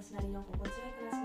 私なりの心地よい暮らし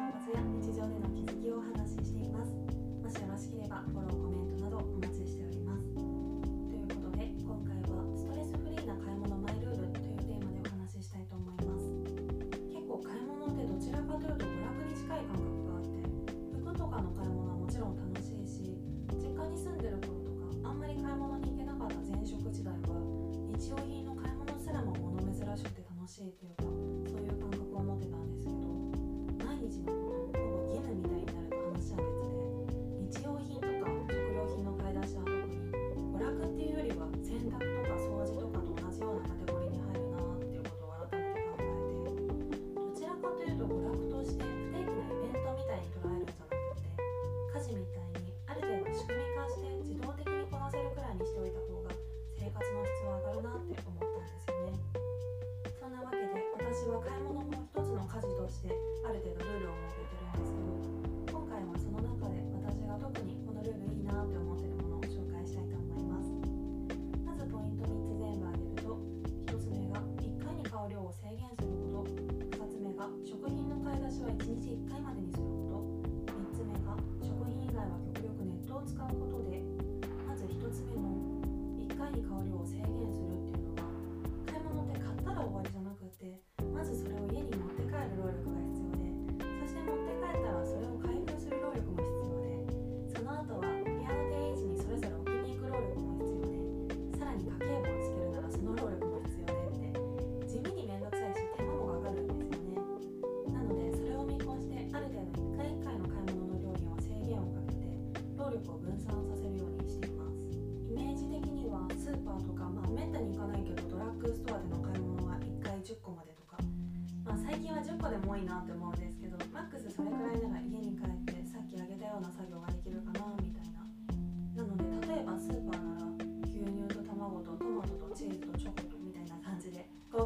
program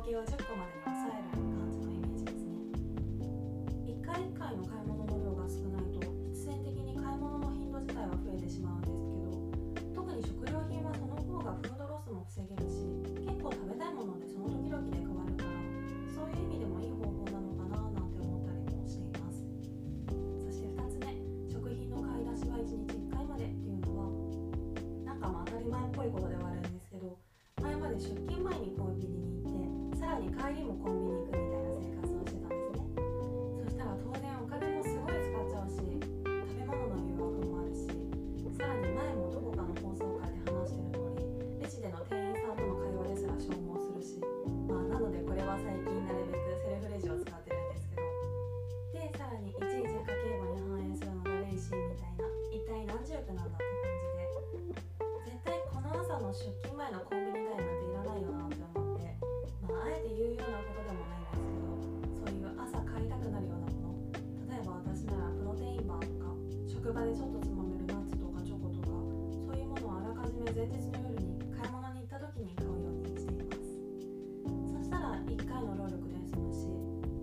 計を10個までに抑える感じのイメージですね1回1回の買い物の量が少ないと必然的に買い物の頻度自体は増えてしまうんですけど特に食料品はその方がフードロスも防げるし結構食べたいものでその時々で変わるからそういう意味でもいい方法なのかななんて思ったりもしています。そして2つ目食品の買い出しは1日1回までっていうのはなんかまあ当たり前っぽいことではあるんですけど前まで出勤前にコンビニに帰りもコンビニ行くみたいな生活をしてたんですねそしたら当然お金もすごい使っちゃうし食べ物の誘惑もあるしさらに前もどこかの放送回で話してる通りレジでの店員さんとの会話ですら消耗するしまあなのでこれは最近なるべくセルフレジを使ってるんですけどでさらにいちいち家計簿に反映するのがレイシーみたいな一体何十億なんだって感じで絶対この朝の出勤職場でちょっとつまめるナッツとかチョコとかそういうものをあらかじめ前日の夜に買い物に行った時に買うようにしています。そしたら1回の労力で済むし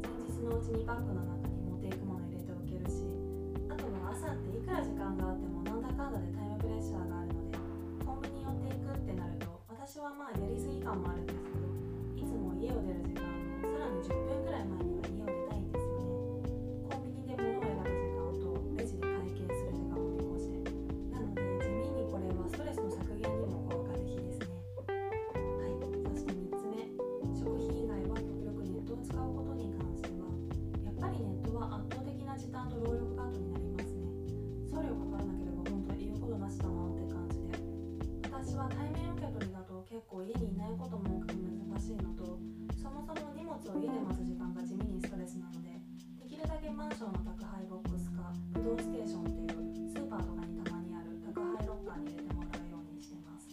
前日のうちにバッグの中に持っていくもの入れておけるしあとは朝っていくら時間があってもなんだかんだでタイムプレッシャーがあるのでコンビニ寄っていくってなると私はまあやりすぎ感もある。んで結構家にいないことも多くて難しいのとそもそも荷物を家で待つ時間が地味にストレスなのでできるだけマンションの宅配ボックスか不動ステーションっていうスーパーとかにたまにある宅配ロッカーに入れてもらうようにしてます。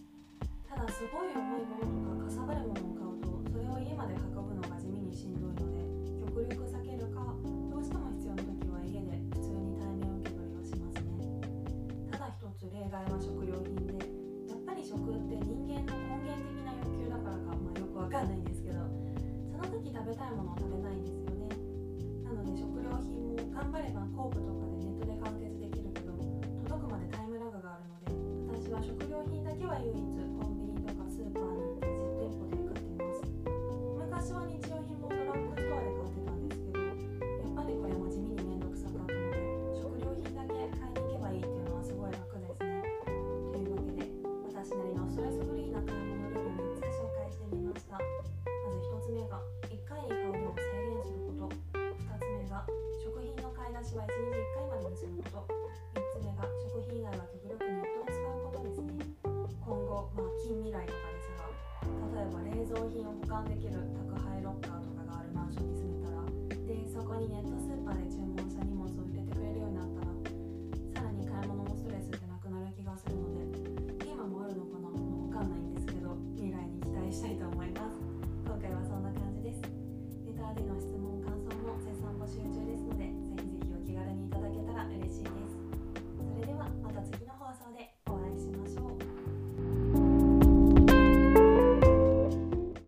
ただすごい重いものとかかさばるものを買うとそれを家まで運ぶのが地味にしんどいので極力避けるかどうしても必要な時は家で普通に対面受け取りをしますね。ただ一つ例外は食料品でぱり食って人間の根源的な欲求だからか、まあ、よくわかんないんですけどその時食べたいものを食べないんですよね。なので食料品も頑張れ近未来とかですが例えば冷蔵品を保管できる宅配ロッカーとかがあるマンションに住めたらでそこにネットスーパーで注